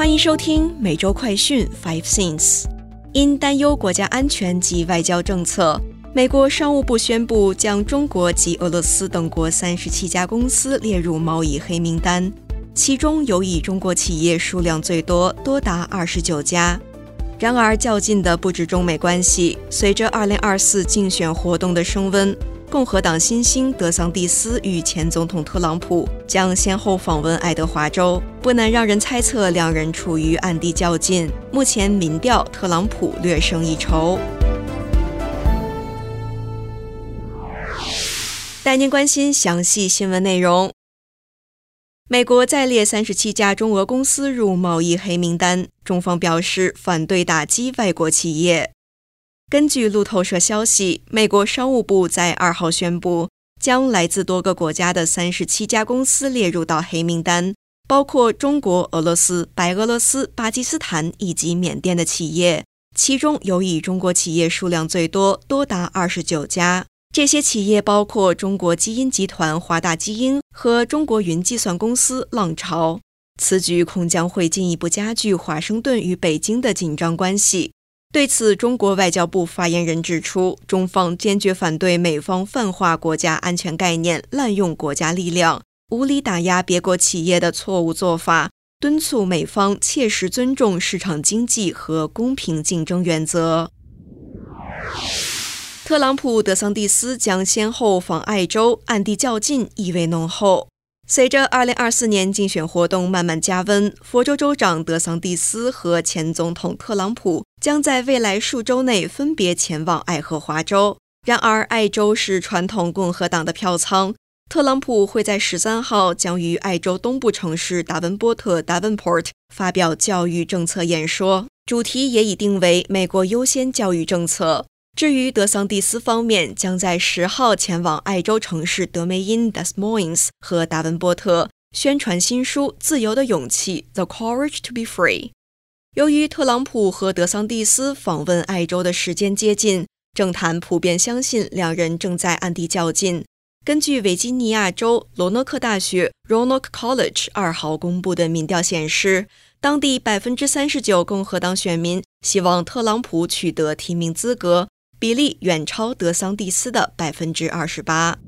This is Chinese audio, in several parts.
欢迎收听每周快讯 Five Things。因担忧国家安全及外交政策，美国商务部宣布将中国及俄罗斯等国三十七家公司列入贸易黑名单，其中有以中国企业数量最多，多达二十九家。然而，较劲的不止中美关系，随着二零二四竞选活动的升温。共和党新星德桑蒂斯与前总统特朗普将先后访问爱德华州，不难让人猜测两人处于暗地较劲。目前民调，特朗普略胜一筹。带您关心详细新闻内容。美国再列三十七家中俄公司入贸易黑名单，中方表示反对打击外国企业。根据路透社消息，美国商务部在二号宣布，将来自多个国家的三十七家公司列入到黑名单，包括中国、俄罗斯、白俄罗斯、巴基斯坦以及缅甸的企业，其中有以中国企业数量最多，多达二十九家。这些企业包括中国基因集团、华大基因和中国云计算公司浪潮。此举恐将会进一步加剧华盛顿与北京的紧张关系。对此，中国外交部发言人指出，中方坚决反对美方泛化国家安全概念、滥用国家力量、无理打压别国企业的错误做法，敦促美方切实尊重市场经济和公平竞争原则。特朗普、德桑蒂斯将先后访爱州，暗地较劲，意味浓厚。随着2024年竞选活动慢慢加温，佛州州长德桑蒂斯和前总统特朗普将在未来数周内分别前往爱荷华州。然而，爱州是传统共和党的票仓，特朗普会在13号将于爱州东部城市达文波特 （Davenport） 发表教育政策演说，主题也已定为“美国优先教育政策”。至于德桑蒂斯方面，将在十号前往爱州城市德梅因 （Des Moines） 和达文波特，宣传新书《自由的勇气》（The Courage to be Free）。由于特朗普和德桑蒂斯访问爱州的时间接近，政坛普遍相信两人正在暗地较劲。根据维吉尼亚州罗诺克大学 （Roanoke College） 二号公布的民调显示，当地百分之三十九共和党选民希望特朗普取得提名资格。比例远超德桑蒂斯的百分之二十八。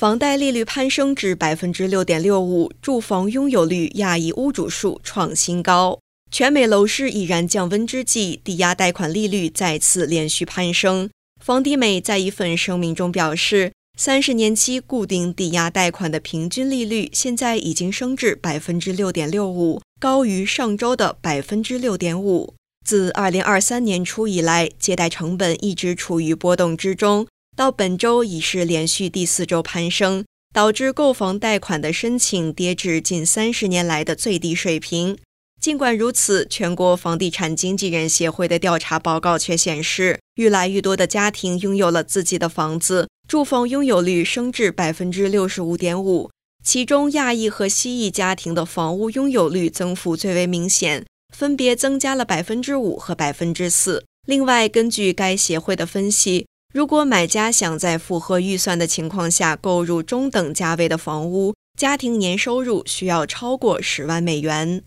房贷利率攀升至百分之六点六五，住房拥有率亚裔屋主数创新高。全美楼市已然降温之际，抵押贷款利率再次连续攀升。房地美在一份声明中表示，三十年期固定抵押贷款的平均利率现在已经升至百分之六点六五，高于上周的百分之六点五。自二零二三年初以来，借贷成本一直处于波动之中，到本周已是连续第四周攀升，导致购房贷款的申请跌至近三十年来的最低水平。尽管如此，全国房地产经纪人协会的调查报告却显示，越来越多的家庭拥有了自己的房子，住房拥有率升至百分之六十五点五，其中亚裔和西裔家庭的房屋拥有率增幅最为明显。分别增加了百分之五和百分之四。另外，根据该协会的分析，如果买家想在符合预算的情况下购入中等价位的房屋，家庭年收入需要超过十万美元。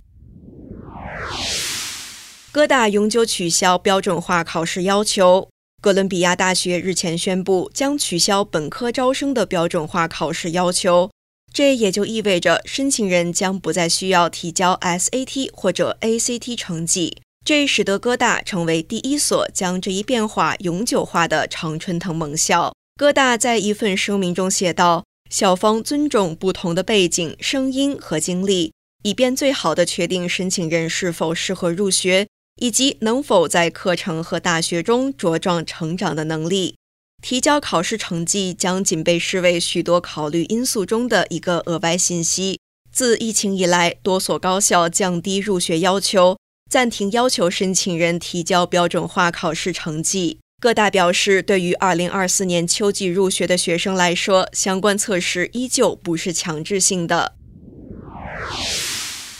哥大永久取消标准化考试要求。哥伦比亚大学日前宣布将取消本科招生的标准化考试要求。这也就意味着申请人将不再需要提交 SAT 或者 ACT 成绩，这使得哥大成为第一所将这一变化永久化的常春藤盟校。哥大在一份声明中写道：“校方尊重不同的背景、声音和经历，以便最好地确定申请人是否适合入学，以及能否在课程和大学中茁壮成长的能力。”提交考试成绩将仅被视为许多考虑因素中的一个额外信息。自疫情以来，多所高校降低入学要求，暂停要求申请人提交标准化考试成绩。各大表示，对于2024年秋季入学的学生来说，相关测试依旧不是强制性的。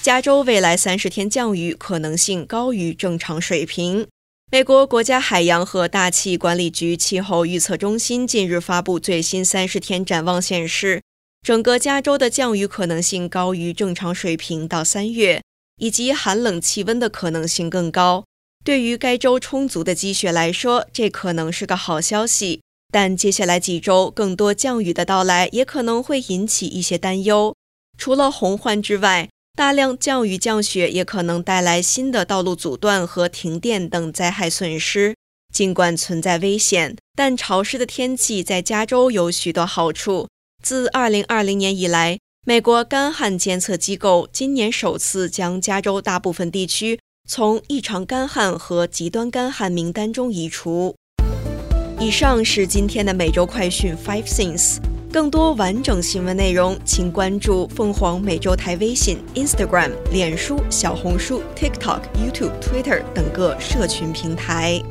加州未来三十天降雨可能性高于正常水平。美国国家海洋和大气管理局气候预测中心近日发布最新三十天展望，显示，整个加州的降雨可能性高于正常水平到三月，以及寒冷气温的可能性更高。对于该州充足的积雪来说，这可能是个好消息。但接下来几周更多降雨的到来也可能会引起一些担忧。除了洪患之外，大量降雨降雪也可能带来新的道路阻断和停电等灾害损失。尽管存在危险，但潮湿的天气在加州有许多好处。自2020年以来，美国干旱监测机构今年首次将加州大部分地区从异常干旱和极端干旱名单中移除。以上是今天的每周快讯 Five Things。更多完整新闻内容，请关注凤凰美洲台微信、Instagram、脸书、小红书、TikTok、YouTube、Twitter 等各社群平台。